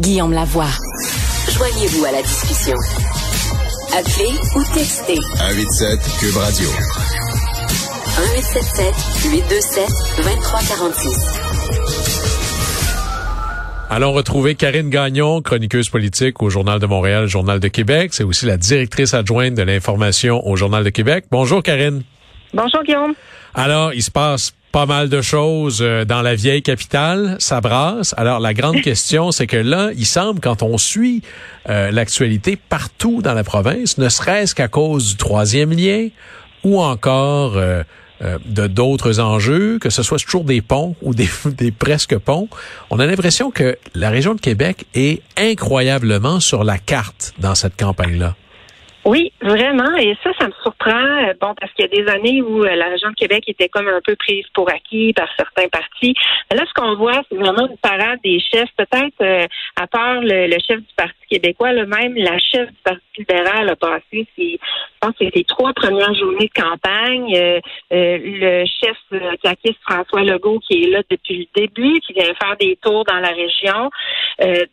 Guillaume Lavoie. Joignez-vous à la discussion. Appelez ou textez. 187 Cube Radio. 1877 827 2346. Allons retrouver Karine Gagnon, chroniqueuse politique au Journal de Montréal, Journal de Québec. C'est aussi la directrice adjointe de l'information au Journal de Québec. Bonjour Karine. Bonjour Guillaume. Alors, il se passe pas mal de choses euh, dans la vieille capitale, ça brasse. Alors la grande question, c'est que là, il semble quand on suit euh, l'actualité partout dans la province, ne serait-ce qu'à cause du troisième lien ou encore euh, euh, de d'autres enjeux, que ce soit toujours des ponts ou des, des presque ponts, on a l'impression que la région de Québec est incroyablement sur la carte dans cette campagne-là. Oui, vraiment. Et ça, ça me surprend. Euh, bon, parce qu'il y a des années où euh, la région de Québec était comme un peu prise pour acquis par certains partis. Là, ce qu'on voit, c'est vraiment une parade des chefs. Peut-être, euh, à part le, chef du Parti québécois, le même la chef du Parti libéral a passé ses, je pense, ses trois premières journées de campagne. le chef caquiste François Legault, qui est là depuis le début, qui vient faire des tours dans la région.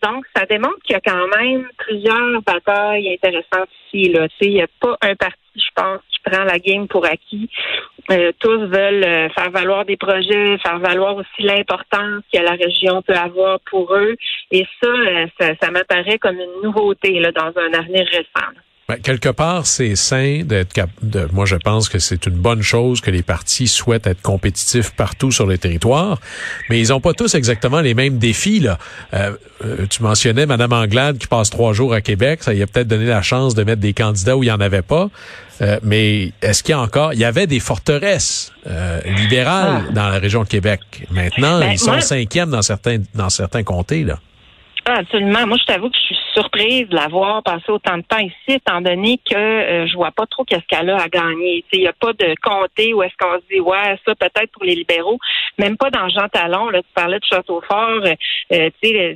donc, ça démontre qu'il y a quand même plusieurs batailles intéressantes ici. Il n'y a pas un parti, je pense, qui prend la game pour acquis. Euh, tous veulent euh, faire valoir des projets, faire valoir aussi l'importance que la région peut avoir pour eux. Et ça, euh, ça, ça m'apparaît comme une nouveauté là, dans un avenir récent. Ben, quelque part, c'est sain d'être cap de, moi je pense que c'est une bonne chose que les partis souhaitent être compétitifs partout sur le territoire, mais ils ont pas tous exactement les mêmes défis là. Euh, euh, tu mentionnais Madame Anglade qui passe trois jours à Québec, ça y a peut-être donné la chance de mettre des candidats où il y en avait pas. Euh, mais est-ce qu'il y a encore, il y avait des forteresses libérales ah. dans la région de Québec. Maintenant, ben, ils sont cinquièmes dans certains dans certains comtés là. Ah, absolument. Moi, je t'avoue que je suis surprise de l'avoir passé autant de temps ici, étant donné que euh, je vois pas trop qu'est-ce qu'elle a à gagner. Il n'y a pas de comté où est-ce qu'on se dit ouais, ça peut-être pour les libéraux. Même pas dans Jean Talon, là, tu parlais de Château-Fort, euh, euh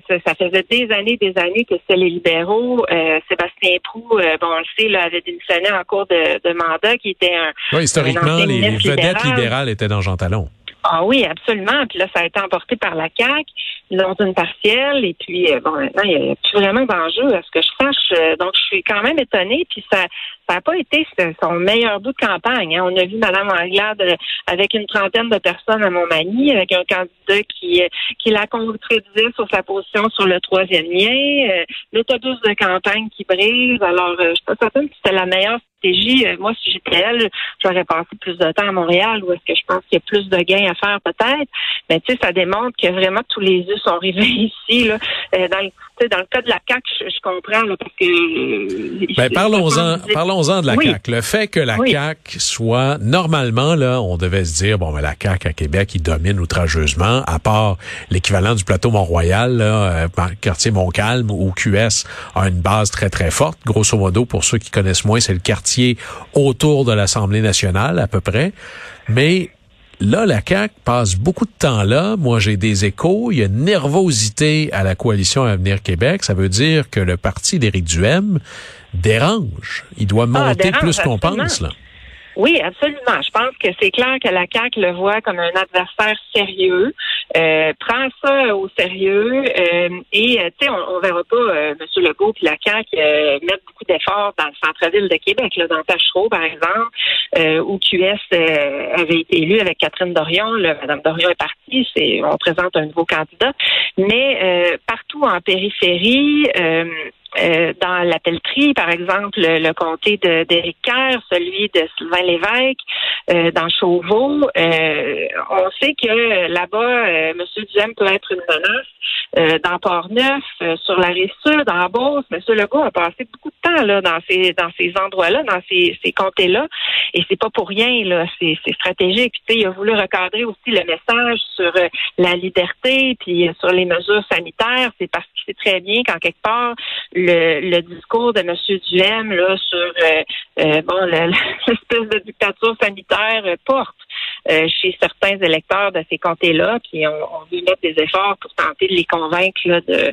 ça, ça, faisait des années, des années que c'était les libéraux. Euh, Sébastien Prou, bon, on le sait, là, avait démissionné en cours de, mandat, qui était un. Oui, historiquement, les, vedettes libérales étaient dans Jean Talon. Ah oui, absolument. Puis là, ça a été emporté par la CAQ. Ont une partielle. Et puis, euh, bon, maintenant, il n'y a plus vraiment d'enjeu à ce que je sache. Euh, donc, je suis quand même étonnée. Puis ça ça n'a pas été son meilleur bout de campagne. Hein. On a vu Mme Anglade euh, avec une trentaine de personnes à Montmagny, avec un candidat qui, qui la contredisait sur sa position sur le troisième lien. L'autobus de campagne qui brise. Alors, je suis pas certaine que c'était la meilleure euh, moi, si j'étais elle, j'aurais passé plus de temps à Montréal où est-ce que je pense qu'il y a plus de gains à faire peut-être. Mais tu sais, ça démontre que vraiment tous les yeux sont rivés ici. Là. Euh, dans, le, dans le cas de la CAQ, je, comprends là, parce que. Euh, ben, parlons-en, parlons-en de la CAQ. Le fait que la CAQ soit normalement là, on devait se dire bon, mais la CAQ à Québec, il domine outrageusement, à part l'équivalent du plateau Mont-Royal, là, quartier Montcalm où QS a une base très très forte. Grosso modo, pour ceux qui connaissent moins, c'est le quartier autour de l'Assemblée nationale à peu près. Mais là, la CAQ passe beaucoup de temps là. Moi, j'ai des échos. Il y a une nervosité à la coalition Avenir Québec. Ça veut dire que le parti d'Éric Duhem dérange. Il doit ah, monter plus qu'on pense, là. Oui, absolument. Je pense que c'est clair que la CAQ le voit comme un adversaire sérieux, euh, prend ça au sérieux euh, et euh, tu sais, on, on, verra pas euh, M. Legault et la CAQ euh, mettre beaucoup d'efforts dans le centre-ville de Québec, là, dans Tachereau, par exemple, où QS avait été élu avec Catherine Dorion. Là, Madame Dorion est partie, c'est on présente un nouveau candidat, mais partout en périphérie. Euh, dans la pelleterie, par exemple, le, comté d'Éric Kerr, celui de Sylvain Lévesque, euh, dans Chauveau. Euh, on sait que là-bas, M. Duhem peut être une menace. dans Port-Neuf, sur la rive sud, en Beauce, M. Legault a passé beaucoup de temps là dans ces dans ces endroits-là, dans ces, ces comtés-là, et c'est pas pour rien là, c'est stratégique. Puis, il a voulu recadrer aussi le message sur la liberté, puis sur les mesures sanitaires. C'est parce qu'il sait très bien qu'en quelque part le, discours de M. Duhem là, sur euh, euh, bon l'espèce de dictature sanitaire euh, porte chez certains électeurs de ces comtés-là, puis on, on, veut mettre des efforts pour tenter de les convaincre là, de,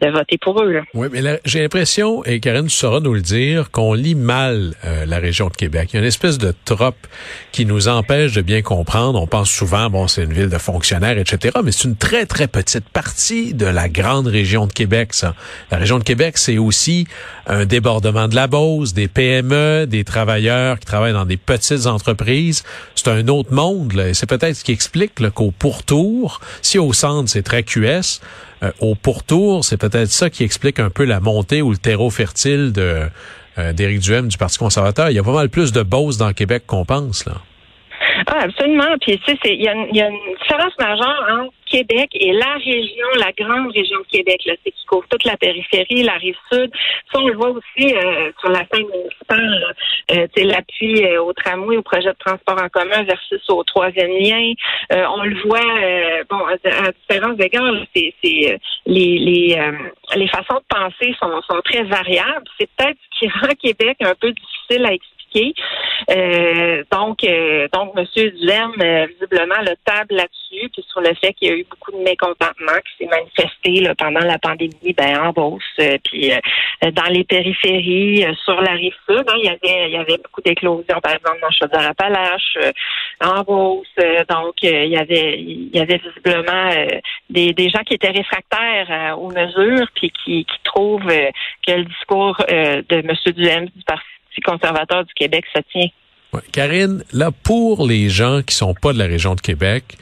de voter pour eux. Là. Oui, mais j'ai l'impression, et Karine, tu sauras nous le dire, qu'on lit mal euh, la région de Québec. Il y a une espèce de trope qui nous empêche de bien comprendre. On pense souvent, bon, c'est une ville de fonctionnaires, etc., mais c'est une très, très petite partie de la grande région de Québec, ça. La région de Québec, c'est aussi un débordement de la Beauce, des PME, des travailleurs qui travaillent dans des petites entreprises. C'est un autre monde, là, et c'est peut-être ce qui explique qu'au pourtour, si au centre, c'est très QS, euh, au pourtour, c'est peut-être ça qui explique un peu la montée ou le terreau fertile de euh, d'Éric Duhem du Parti conservateur. Il y a pas mal plus de Beauce dans Québec qu'on pense, là. Ah, absolument. Puis, tu sais, il y, a une différence majeure entre Québec et la région, la grande région de Québec, là, c'est qui couvre toute la périphérie, la rive sud. Ça, on le voit aussi euh, sur la scène municipale. Euh, l'appui euh, au tramway, au projet de transport en commun versus au troisième lien. Euh, on le voit, euh, bon, à, à différents égards, c'est, les, les, les façons de penser sont, sont très variables. C'est peut-être ce qui rend Québec un peu difficile à expliquer euh, donc, euh, donc, M. Duhem, euh, visiblement, le table là-dessus, puis sur le fait qu'il y a eu beaucoup de mécontentement qui s'est manifesté là, pendant la pandémie, ben, en Beauce, puis dans les périphéries, sur la rive sud, hein, il y avait il y avait beaucoup d'éclosions, par exemple, dans Chaudière-Appalaches, en Beauce. donc, il y avait il y avait visiblement des, des gens qui étaient réfractaires aux mesures, puis qui, qui trouvent que le discours de M. Duhem du Parti conservateur du Québec se tient. Karine, là, pour les gens qui sont pas de la région de Québec,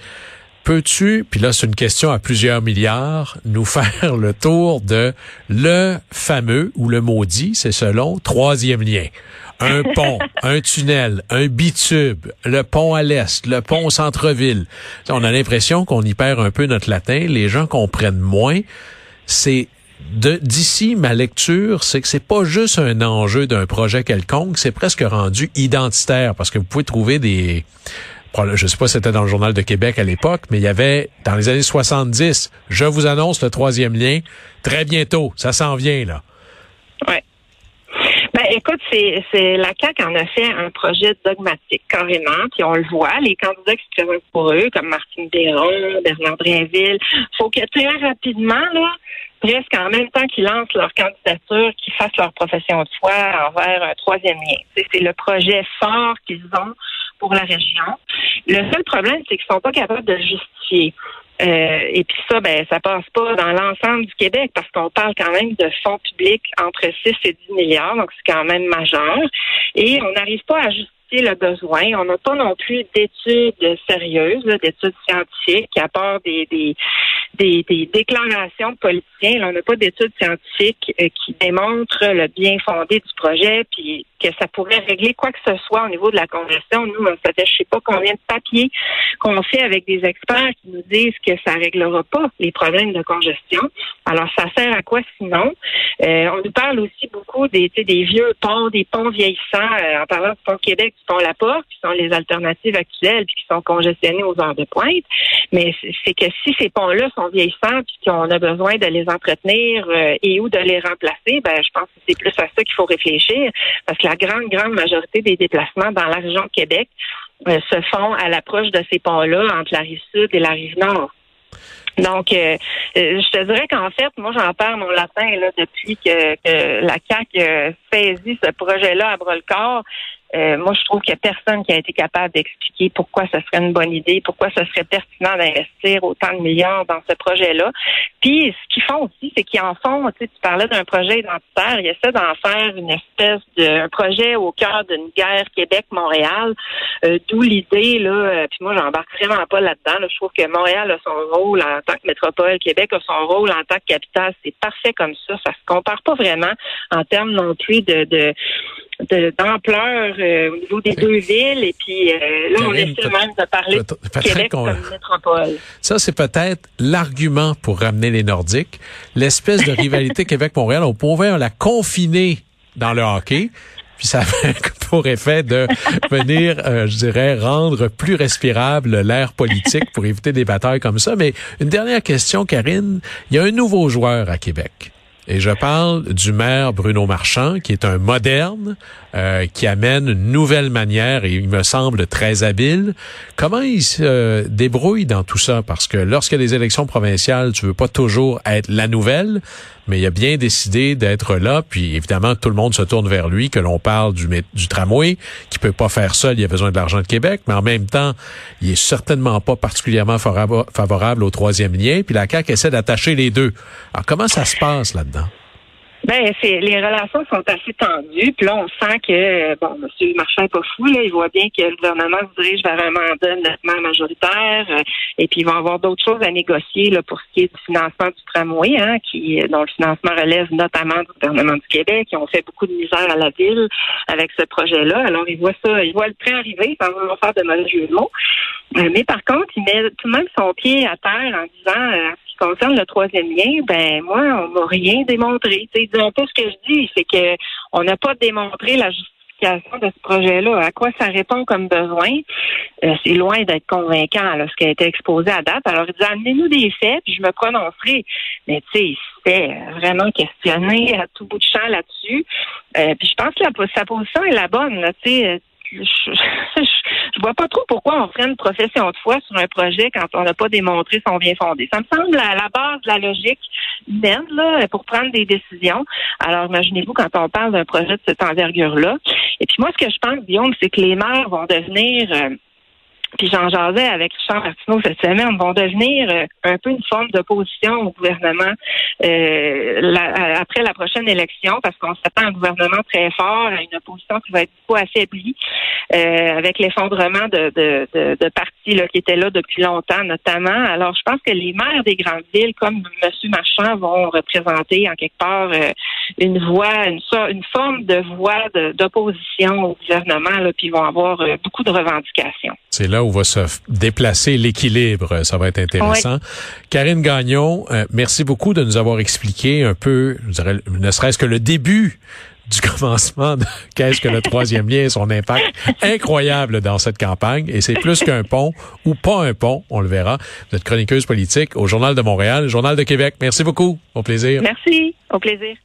peux-tu, puis là c'est une question à plusieurs milliards, nous faire le tour de le fameux ou le maudit, c'est selon, troisième lien. Un pont, un tunnel, un bitube, le pont à l'est, le pont au centre-ville. On a l'impression qu'on y perd un peu notre latin, les gens comprennent moins. C'est d'ici ma lecture, c'est que c'est pas juste un enjeu d'un projet quelconque, c'est presque rendu identitaire parce que vous pouvez trouver des je sais pas si c'était dans le journal de Québec à l'époque, mais il y avait dans les années 70, je vous annonce le troisième lien très bientôt, ça s'en vient là. Ben, écoute, c'est, c'est la CAQ en a fait un projet dogmatique, carrément, puis on le voit, les candidats qui se présentent pour eux, comme Martine Béron, Bernard Drinville, faut que très rapidement, là, presque en même temps qu'ils lancent leur candidature, qu'ils fassent leur profession de foi envers un troisième lien. C'est le projet fort qu'ils ont pour la région. Le seul problème, c'est qu'ils sont pas capables de justifier. Euh, et puis ça, ben, ça passe pas dans l'ensemble du Québec parce qu'on parle quand même de fonds publics entre 6 et 10 milliards, donc c'est quand même majeur. Et on n'arrive pas à le besoin. On n'a pas non plus d'études sérieuses, d'études scientifiques, à part des, des, des, des déclarations de politiciens. on n'a pas d'études scientifiques euh, qui démontrent le bien fondé du projet, puis que ça pourrait régler quoi que ce soit au niveau de la congestion. Nous, ça fait je sais pas combien de papiers qu'on fait avec des experts qui nous disent que ça réglera pas les problèmes de congestion. Alors, ça sert à quoi sinon? Euh, on nous parle aussi beaucoup des, des vieux ponts, des ponts vieillissants, euh, en parlant du pont Québec, du pont La Porte, qui sont les alternatives actuelles, puis qui sont congestionnés aux heures de pointe. Mais c'est que si ces ponts-là sont vieillissants, puis qu'on a besoin de les entretenir euh, et ou de les remplacer, ben je pense que c'est plus à ça qu'il faut réfléchir, parce que la grande, grande majorité des déplacements dans la région de Québec euh, se font à l'approche de ces ponts-là entre la rive sud et la rive nord. Donc, euh, euh, je te dirais qu'en fait, moi, j'en perds mon latin là, depuis que, que la CAQ saisit ce projet-là à bras-le-corps. Euh, moi, je trouve qu'il n'y a personne qui a été capable d'expliquer pourquoi ce serait une bonne idée, pourquoi ce serait pertinent d'investir autant de milliards dans ce projet-là. Puis, ce qu'ils font aussi, c'est qu'ils en font, tu tu parlais d'un projet identitaire, ils essaient d'en faire une espèce de un projet au cœur d'une guerre Québec-Montréal, euh, d'où l'idée, là, euh, puis moi, j'embarque vraiment pas là-dedans. Je trouve que Montréal a son rôle en tant que métropole, Québec a son rôle en tant que capitale. C'est parfait comme ça. Ça se compare pas vraiment en termes non plus de, de d'ampleur euh, au niveau des deux villes. Et puis euh, là, on essaie même de parler de Québec comme métropole. Ça, c'est peut-être l'argument pour ramener les Nordiques. L'espèce de rivalité Québec-Montréal, on pourrait la confiner dans le hockey. Puis ça a pour effet de venir, euh, je dirais, rendre plus respirable l'air politique pour éviter des batailles comme ça. Mais une dernière question, Karine. Il y a un nouveau joueur à Québec. Et je parle du maire Bruno Marchand, qui est un moderne, euh, qui amène une nouvelle manière et il me semble très habile. Comment il se débrouille dans tout ça? Parce que a des élections provinciales, tu veux pas toujours être la nouvelle, mais il a bien décidé d'être là. Puis évidemment, tout le monde se tourne vers lui, que l'on parle du, tramway, qui peut pas faire seul, il a besoin de l'argent de Québec, mais en même temps, il est certainement pas particulièrement favorable au troisième lien. Puis la CAQ essaie d'attacher les deux. Alors comment ça se passe là-dedans? Ben, c'est les relations sont assez tendues. Puis là, on sent que bon, M. Marchand n'est pas fou. Là, il voit bien que le gouvernement se dirige vers un mandat nettement majoritaire. Euh, et puis, ils vont avoir d'autres choses à négocier là, pour ce qui est du financement du tramway, hein, qui dont le financement relève notamment du gouvernement du Québec. Ils ont fait beaucoup de misère à la ville avec ce projet-là. Alors, ils voient ça, ils voient le train arriver sans vouloir faire de mauvais jeu de mots. Euh, mais par contre, il met tout de même son pied à terre en disant euh, concerne le troisième lien, ben moi, on m'a rien démontré. Sais, un peu ce que je dis, c'est que on n'a pas démontré la justification de ce projet-là. À quoi ça répond comme besoin? Euh, c'est loin d'être convaincant là, ce qui a été exposé à date. Alors, il dit amenez-nous des faits, puis je me prononcerai. Mais tu sais, il s'était vraiment questionné à tout bout de champ là-dessus. Euh, puis je pense que sa position est la bonne. Tu sais, je, je, vois pas trop pourquoi on ferait une profession de foi sur un projet quand on n'a pas démontré son bien fondé. Ça me semble à la base de la logique humaine là, pour prendre des décisions. Alors imaginez-vous quand on parle d'un projet de cette envergure-là. Et puis moi, ce que je pense, Guillaume, c'est que les maires vont devenir euh, puis j'en jasais avec Richard Martineau cette semaine, vont devenir euh, un peu une forme d'opposition au gouvernement euh, après la prochaine élection, parce qu'on s'attend à un gouvernement très fort, à une opposition qui va être beaucoup affaiblie, euh, avec l'effondrement de, de, de, de, partis là, qui étaient là depuis longtemps, notamment. Alors, je pense que les maires des grandes villes, comme M. Marchand, vont représenter en quelque part une voix, une, une forme de voix d'opposition au gouvernement, là, puis vont avoir beaucoup de revendications. Où va se déplacer l'équilibre. Ça va être intéressant. Karine Gagnon, euh, merci beaucoup de nous avoir expliqué un peu, je dirais, ne serait-ce que le début du commencement de qu'est-ce que le troisième lien et son impact incroyable dans cette campagne. Et c'est plus qu'un pont ou pas un pont, on le verra. Vous êtes chroniqueuse politique au Journal de Montréal, Journal de Québec. Merci beaucoup. Au plaisir. Merci. Au plaisir.